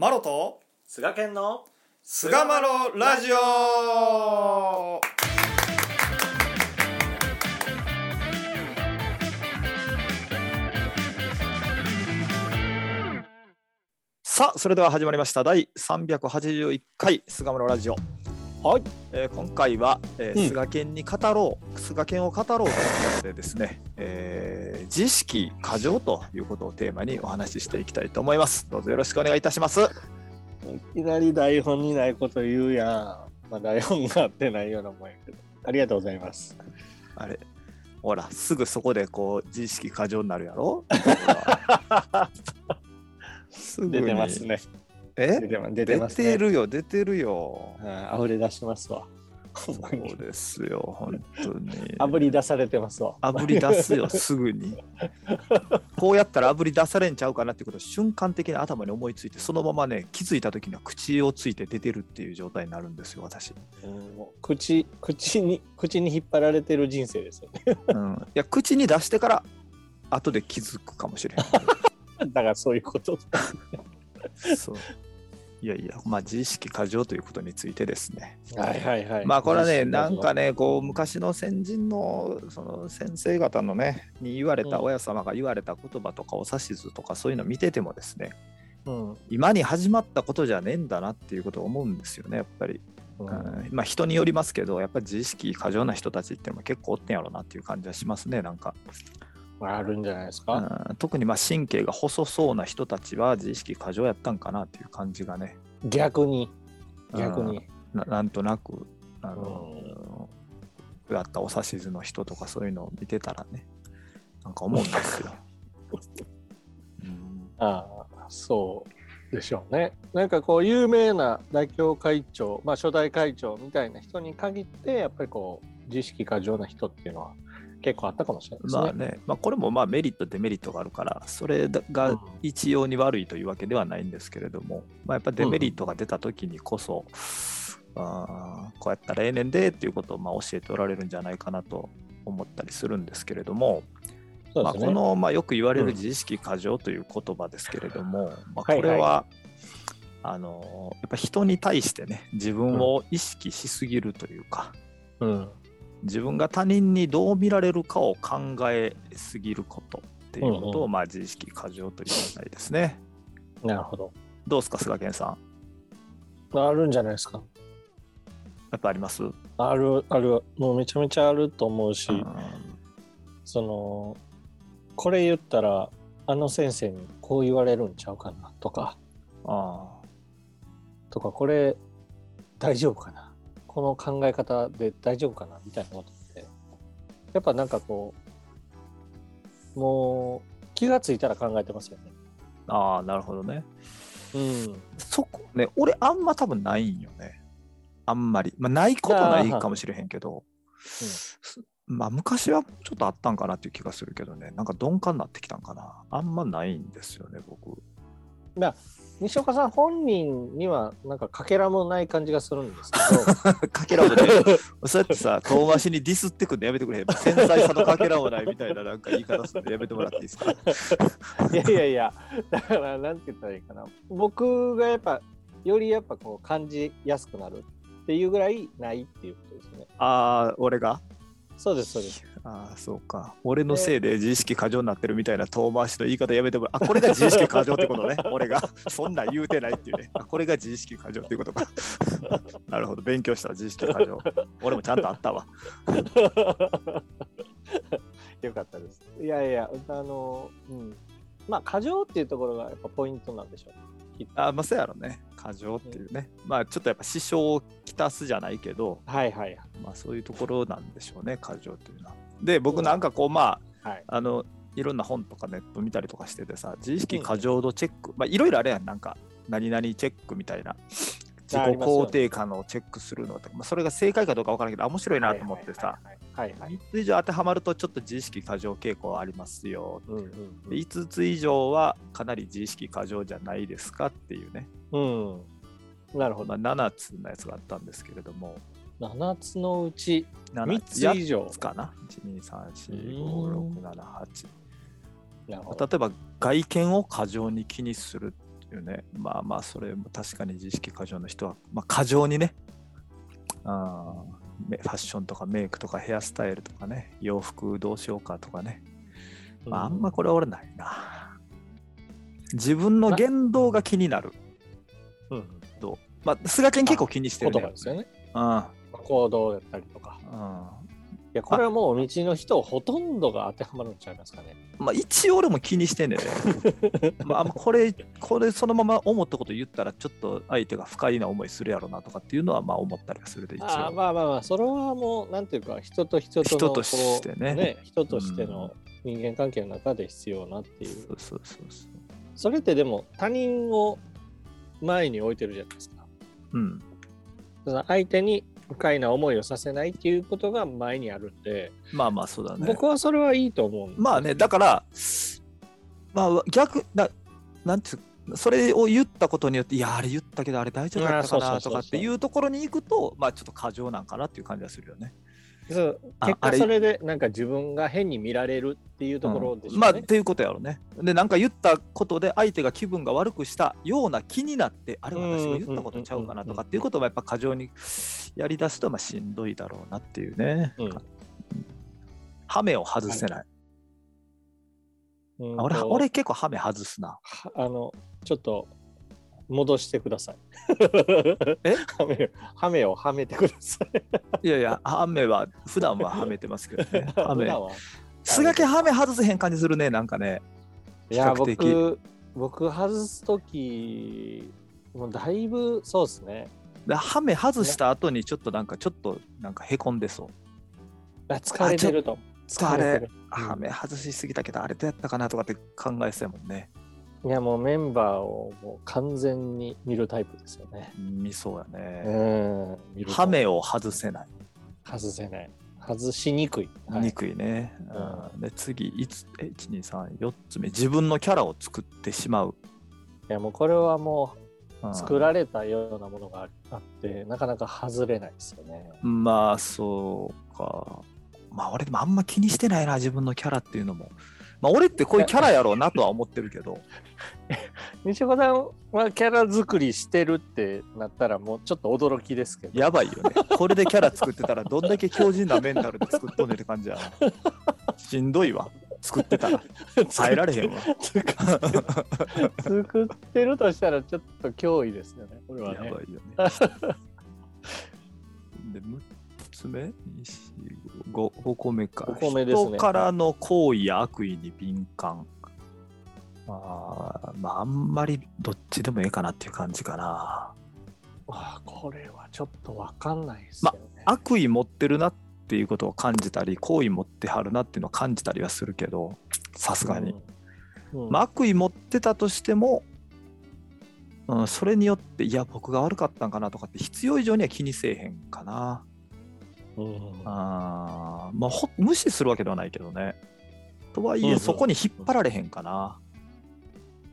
マロと菅健の菅マロラジオ。さあそれでは始まりました。第381回菅マロラジオはい、えー今回は、えーうん菅健に語ろう菅健を語ろうということでですね、えー自意識過剰ということをテーマにお話ししていきたいと思いますどうぞよろしくお願いいたしますいきなり台本にないこと言うやん。まあ台本があってないようなもんやけど。ありがとうございます。あれほらすぐそこでこう自意識過剰になるやろ？すぐに出てますね。え？出てま出て出ますね。てるよ出てるよはい溢れ出しますわ。そにうですよ本当にあぶり出されてますわ。炙り出すよすぐにこうやったら炙り出されんちゃうかなっていうことを瞬間的に頭に思いついてそのままね気づいた時には口をついて出てるっていう状態になるんですよ私、うん口口に口に引っ張られてる人生ですよね。うん、いや口に出してから後で気づくかもしれん だからそういうこと。そういやいやまあ自意識過剰ということについてですねはいはいはい。まあこれはねなんかね。ねこう昔の先人のその先生方のねに言われたうん親様が言われた言葉とかお指図とかそういうの見ててもですねうん。今に始まったことじゃねえんだなっていうことを思うんですよねやっぱり、ううんんまあ人によりますけどやっぱり自意識過剰な人たちっていうのも結構おってんやろうなっていう感じはしますねなんか、まああるんじゃないですうか。ん特にまあ神経が細そうな人たちは自意識過剰やったんかなっていう感じがね逆に逆に。ななんとなくあの、やったお指図の人とかそういうのを見てたらねなんか思うんですよ。うんああそうでしょうね。なんかこう有名な代表会長、まあ、初代会長みたいな人に限ってやっぱりこう自意識過剰な人っていうのは結構あったかもしれないですね。まあね、まあ、これもまあメリットデメリットがあるからそれが一様に悪いというわけではないんですけれども、まあ、やっぱデメリットが出た時にこそ、あーこうやったらええねんでっていうことをまあ教えておられるんじゃないかなと思ったりするんですけれども、まあ。この、まあ、よく言われうん。る自意識過剰という言葉ですけれども、まあ、はいこれは、あのやっぱ人に対してね自分を意識しすぎるというか、うん、自分が他人にどう見られるかを考えすぎることっていうことを、うんうまあ、自意識過剰というみたいですね。なるほど。どうですか菅健さん？あるんじゃないですか。やっぱあります、あるある。もうめちゃめちゃあると思うし、うん。そのこれ言ったらあの先生にこう言われるんちゃうかなとか。あ。とかこれ大丈夫かなこの考え方で大丈夫かなみたいなことってやっぱなんかこうもう気がついたら考えてますよね。あーなるほどね。うん、そこね俺あんま多分ないんよね。あんまり。まあ、ないことないかもしれへんけど、すまあ昔はちょっとあったんかなっていう気がするけどねなんか鈍感になってきたんかなあんまないんですよね僕。まあ西岡さん本人にはなんかかけらもない感じがするんですけ かけらもね。そうやってさ遠回しにディスってくんのやめてくれへん。繊細さのかけらもないみたいななんか言い方するのやめてもらっていいですか？ど いやいやいやだからなんて言ったらいいかな。僕がやっぱよりやっぱこう感じやすくなるっていうぐらいないっていうことですね。ああ俺が？そうですそうです。ああそうか。俺のせいで自意識過剰になってるみたいな遠回しの言い方やめてもらあこれが自意識過剰ってことね。俺が。そんなん言うてないっていうね。あこれが自意識過剰っていうことか。なるほど。勉強した自意識過剰。俺もちゃんとあったわ。よかったです。いやいやあのうん。まあ過剰っていうところがやっぱポイントなんでしょう。あまあそうやろね過剰っていうね。まあちょっとやっぱ支障をきたすじゃないけどはいはい。まあそういうところなんでしょうね過剰というのは。で僕なんかこうまあはい。あのいろんな本とかネット見たりとかしててさ自意識過剰度チェック、まあいろいろあれやん。なんか何々チェックみたいな。自己肯定感をチェックするのとか、まあ、それが正解かどうか分からんけどあ面白いなと思ってさ。はいはいはい。はいはい3つ以上当てはまるとちょっと自意識過剰傾向ありますようんうんで5つ以上はかなり自意識過剰じゃないですかっていうね、うん。うん。なるほど。まあ、7つのやつがあったんですけれども7つのうち7 3つ以上8つかな1234567うん8なるほど。例えば外見を過剰に気にするっていうね。まあまあ、それも確かに自意識過剰の人は、まあ、過剰にね、あーファッションとかメイクとかヘアスタイルとかね、洋服どうしようかとかね。まあ、あんまこれ俺ないな。自分の言動が気になる。うん、どう？まあ、菅健結構気にしてるね。言葉ですよね。うん。行動だったりとか。うんいや、これはもう道の人ほとんどが当てはまるんちゃいますかね。まあ、一応俺も気にしてんねんね。まあ、これ、これそのまま思ったこと言ったら、ちょっと相手が不快な思いするやろなとかっていうのは、まあ思ったりはするで、一応。まあまあまあ、それはもう、なんていうか、人と人との人としてねこう人としての人間関係の中で必要なっていう。そうそうそうそう。それってでも、他人を前に置いてるじゃないですか。うん。その相手に不快な思いをさせないっていうことが前にあるんで、まあまあ、そうだね。僕はそれはいいと思うまあね、だから、まあ逆、ななんていうそれを言ったことによって、いや、あれ言ったけど、あれ大丈夫だったかなとかっていうところに行くと、まあちょっと過剰なんかなっていう感じがするよね。そう結果それでなんか自分が変に見られるっていうところでしょうね。まあっていうことやろね。で、なんか言ったことで相手が気分が悪くしたような気になって、あれ私が言ったことちゃうかなとかっていうこともやっぱ過剰にやり出すとまあしんどいだろうなっていうね。うんハメを外せない。うん俺と俺結構ハメ外すな。はあのちょっと戻してください。え？ハメハメをはめてください。いやいや、ハメは普段ははめてますけどね。はすがけハメ外せへん感じするね、なんかね。いや僕僕外す時もうだいぶそうですね。でハメ外した後にちょっとなんかちょっとなんかへこんでそう。あ疲れてると。あれてる。ハメ外しすぎたけど、あれどうやったかなとかって考えそうやもんね。いやもうメンバーをもう完全に見るタイプですよね。見そうやうね。ん。見るとハメを外せない。外せない。外しにくい。はいにくいね。ううんで次、いつえ1、2、3、4つ目。自分のキャラを作ってしまう。いやもうこれはもうんう作られたようなものがあって、なかなか外れないですよね。まあ、そうか。まあ、俺でもあんま気にしてないな、自分のキャラっていうのも。まあ、俺ってこういうキャラやろうなとは思ってるけど。西岡さんはキャラ作りしてるってなったらもうちょっと驚きですけど。やばいよね。これでキャラ作ってたらどんだけ強靭なメンタルで作っとんねんって感じやな。しんどいわ。作ってたら。耐えられへんわ。作ってるとしたらちょっと脅威ですよね。これはねやばい。よね。で、6つ目 ?2、4、5、5個目か。五個目ですね人からの行為や悪意に敏感。あーまあ、あんまりどっちでもええかなっていう感じかな。あこれはちょっとわかんないですよね。悪意持ってるなっていうことを感じたり、好意持ってはるなっていうのを感じたりはするけど、さすがに。うん。うんまあ、悪意持ってたとしても、うん、それによって、いや、僕が悪かったんかなとかって必要以上には気にせえへんかな。うんあーまあほ、無視するわけではないけどね。とはいえ、そこに引っ張られへんかな。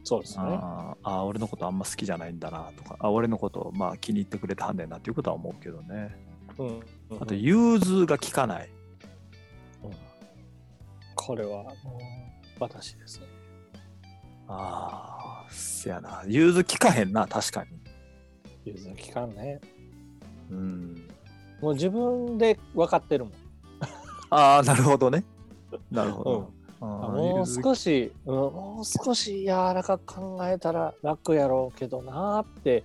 そうですね。あーあー、俺のことあんま好きじゃないんだなとか、あ俺のことまあ気に入ってくれてはんねんなっていうことは思うけどね。うんあと、融通が効かない。うんこれはもう私ですね。ああ、せやな。融通効かへんな、確かに。融通期間ね。うん。もう自分で分かってるもん。ああ、なるほどね。なるほど。あーもう少し、うんもう少し柔らかく考えたら楽やろうけどなーって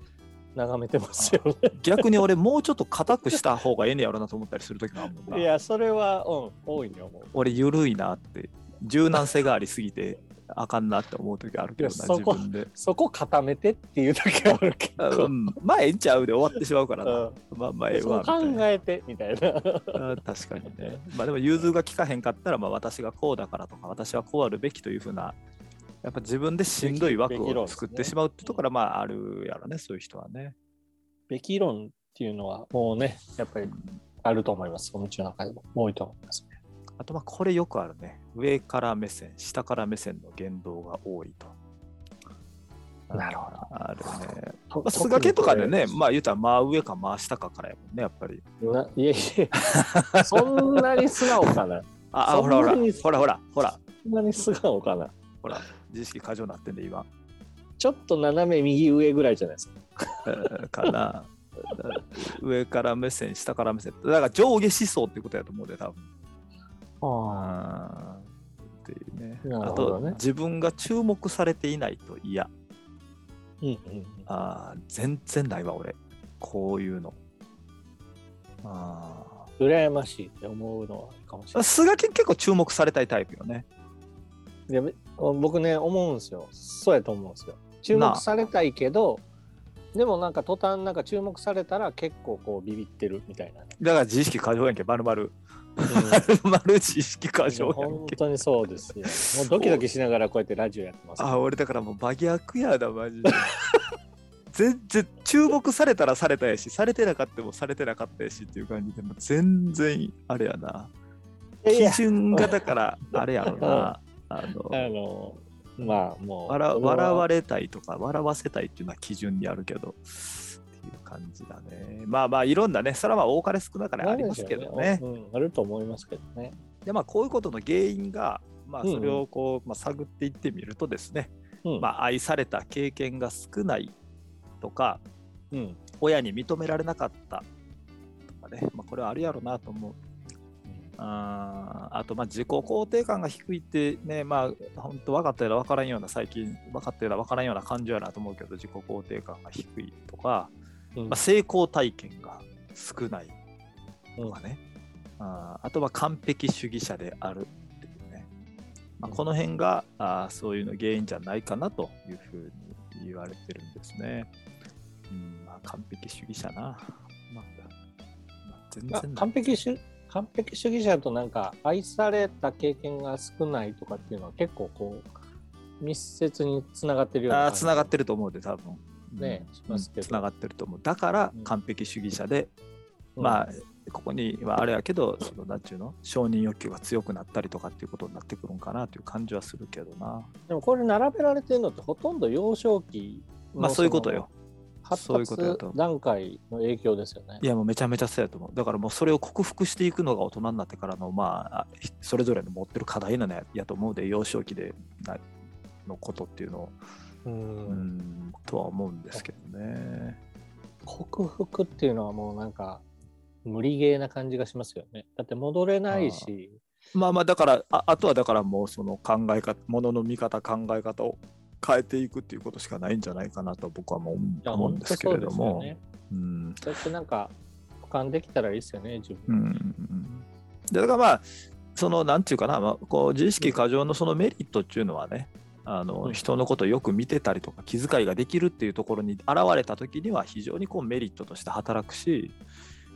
眺めてますよね。逆に俺もうちょっと硬くした方がええねやろなと思ったりするときもあるもんな。いや、それは、うん、多いに思う。俺緩いなって柔軟性がありすぎてあかんなって思う時あるけどな自分で。そこ固めてっていう時あるけど、うん、まあええんちゃうで終わってしまうからな。うんまあまあええわみたいな。えてみたいな。あ確かにね。まあでも融通が効かへんかったら、まあ私がこうだからとか、私はこうあるべきというふうな、やっぱ自分でしんどい枠を作ってしまうってところはまああるやろね、そういう人はね。べき論っていうのはもうね、やっぱりあると思います。お道の中でも多いと思います。あとまあこれよくあるね。上から目線、下から目線の言動が多いと。なるほど。あるね。とすがけとかでね、まあ言うたら真上か真下かからやもんね、やっぱり。いやいや、そんなに素顔かな。あ、ほらほら、ほらほら、ほら、そんなに素顔かな。ほら、自意識過剰になってんで、今。ちょっと斜め右上ぐらいじゃないですか。えーかな。上から目線、下から目線。だから上下思想ってことやと思うで、多分。あっていうね。なあと、自分が注目されていないと嫌。うんうんあー全然ないわ、俺。こういうの。あ羨ましいって思うのはいいかもしれあ。すがき結構注目されたいタイプよね。ないで。僕ね、思うんですよ。そうやと思うんですよ。注目されたいけど、でもなんか途端なんか注目されたら結構こうビビってるみたいなね。だから自意識過剰やんけ、まるまる。うんまる自意識過剰やんけ。本当にそうですよ。もうドキドキしながらこうやってラジオやってます。あ、俺だからもう真逆やだ、マジで。全然注目されたらされたやし、されてなかったもされてなかったやしっていう感じで、もう全然あれやな。基準がだからあれやろな。あのあの、まあもう。笑笑われたいとか笑わせたいっていうのは基準にあるけどいう感じだね。まあまあいろんなね、それはまあ多かれ少なかれありますけどね。うん、あると思いますけどね。でまあこういうことの原因が、まあ、それをこう、まあ、探っていってみるとですね、うんまあ、愛された経験が少ないとかうん。親に認められなかったとかね、まあ、これはあるやろなと思う。あーあとまあ自己肯定感が低いってね、まあ本当分かったような分からんような最近分かったような分からんような感情やなと思うけど自己肯定感が低いとか、うん。まあ、成功体験が少ないうんとかね、あーあとは完璧主義者であるっていうね、まあ、この辺があーそういうの原因じゃないかなというふうに言われてるんですね。うんまあ、完璧主義者な。まあまあ全まあ然完璧主完璧主義者となんか愛された経験が少ないとかっていうのは結構こう密接につながってるようなあつながってるると思うで、多分。ねしますけどつながってると思う。だからうん完璧主義者で、まあ、ここにはあれやけど、そのなんちゅうの、承認欲求が強くなったりとかっていうことになってくるんかなという感じはするけどな。でもこれ並べられてるのってほとんど幼少期のまあそういうことよ。発そういうことや達段階の影響ですよねい。やもうめちゃめちゃそうやと思う。だからもうそれを克服していくのが大人になってからの、まあ、ひそれぞれの持ってる課題なのややと思うで、幼少期でなのことっていうのを、ううん。ん、とは思うんですけどね。克服っていうのはもうなんか無理ゲーな感じがしますよね。だって戻れないし、まあまあだからああとはだからもうその考え方ものの見方考え方を変えていくっていうことしかないんじゃないかなと僕はもう思うんですけれども。本当そうですよね。うん。そうやってなんか俯瞰できたらいいですよね、自う分。ん。でだからまあそのなんていうかな、まあ、こう自意識過剰のそのメリットっていうのはねあの、うん。人のことをよく見てたりとか気遣いができるっていうところに現れた時には非常にこうメリットとして働くし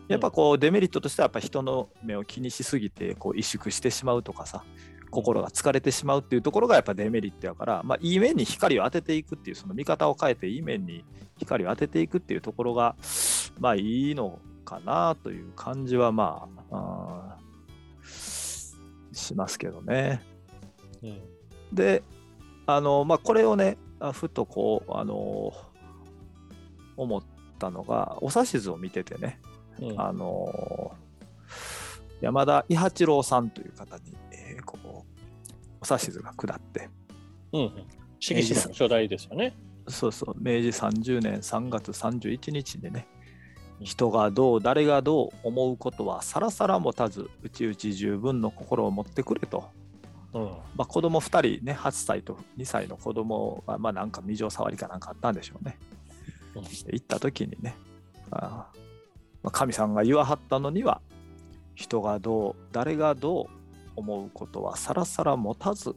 やっぱこうデメリットとしてはやっぱ人の目を気にしすぎてこう萎縮してしまうとかさ心が疲れてしまうっていうところがやっぱデメリットやから、まあ、いい面に光を当てていくっていうその見方を変えていい面に光を当てていくっていうところがまあいいのかなという感じはまあしますけどね。うん。であのまあこれをねあふとこうあの思ったのがお指図を見ててねうん。あの山田伊八郎さんという方に、えーこうお指図が下ってうんの初代ですよね。そうそう。明治30年3月31日にねうん。人がどう誰がどう思うことはさらさら持たずうちうち十分の心を持ってくれと、うん。まあ、子供2人ね8歳と2歳の子供がまあなんか未情触りかなんかあったんでしょうね。うん。行った時にねあーまあ神さんが言わはったのには人がどう誰がどう思うことはさらさら持たず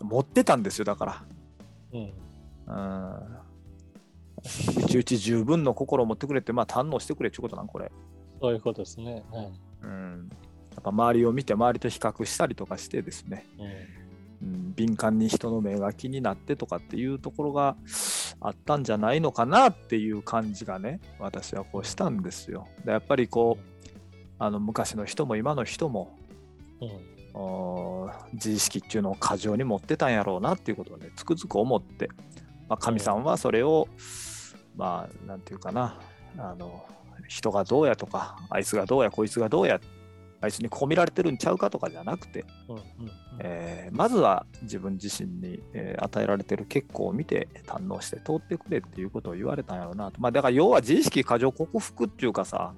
持ってたんですよだから。うん。うん。うちうち十分の心を持ってくれってまあ堪能してくれっていうことなんこれ、そういうことですね。はい。うん、やっぱ周りを見て周りと比較したりとかしてですね。うんうん、敏感に人の目が気になってとかっていうところがあったんじゃないのかなっていう感じがね私はこうしたんですよ。でやっぱりこうあの昔の人も今の人もうん。自意識っていうのを過剰に持ってたんやろうなっていうことをねつくづく思って、まあ、神さんはそれを、まあなんていうかなあの人がどうやとかあいつがどうやこいつがどうやっあいつにこう見られてるんちゃうかとかじゃなくて、まずは自分自身に、えー与えられてる結果を見て堪能して通ってくれっていうことを言われたんやろうなと。まあだから要は自意識過剰克服っていうかさ、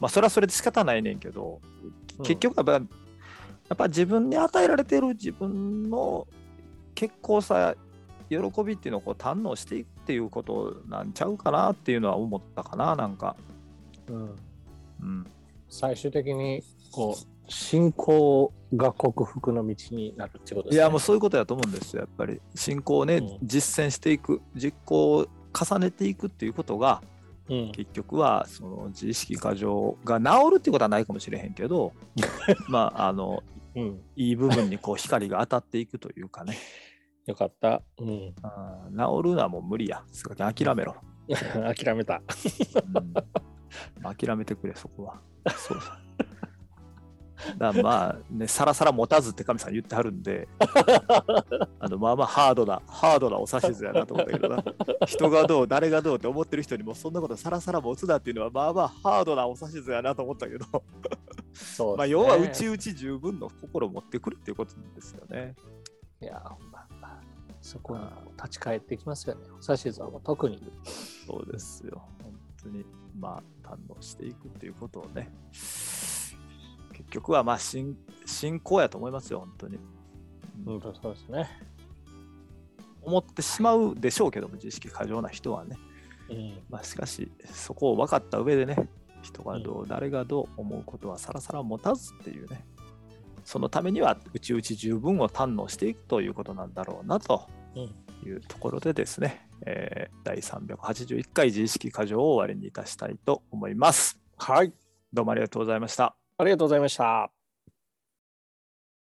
まあそれはそれで仕方ないねんけど、うん結局やっぱやっぱ自分に与えられてる自分の結構さ、喜びっていうのをこう堪能していくっていうことなんちゃうかなっていうのは思ったかな、なんか。うんうん。最終的にこう信仰が克服の道になるってことですね。いやもうそういうことだと思うんですよやっぱり。信仰をね、うん。実践していく実行を重ねていくっていうことがうん、結局はその自意識過剰が治るっていうことはないかもしれへんけど まああのうん、いい部分にこう光が当たっていくというかね。よかった。うん、あー治るのはもう無理や。諦めろ、諦めた。うん、諦めてくれそこはそうだまあねさらさら持たずって神さん言ってはるんで あのまあまあハードな、ハードなお指図やなと思ったけどな。人がどう、誰がどうって思ってる人にもそんなことさらさら持つなっていうのはまあまあハードなお指図やなと思ったけど、そうまあ要はうちうち十分の心を持ってくるっていうことですよね。いや、ほんまそこに立ち返ってきますよね。お指図はもう特に。そうですよ。本当にまあ堪能していくっていうことをね。結局はまあ信信仰やと思いますよ、本当に。うん、そうですね。思ってしまうでしょうけども、自意識過剰な人はね。うん、まあ、しかし、そこを分かった上でね、人がどう、誰がどう思うことはさらさら持たずっていうね、そのためには、うちうち十分を堪能していくということなんだろうなとうん、いうところでですね、えー第381回自意識過剰を終わりにいたしたいと思います。はい。どうもありがとうございました。ありがとうございました。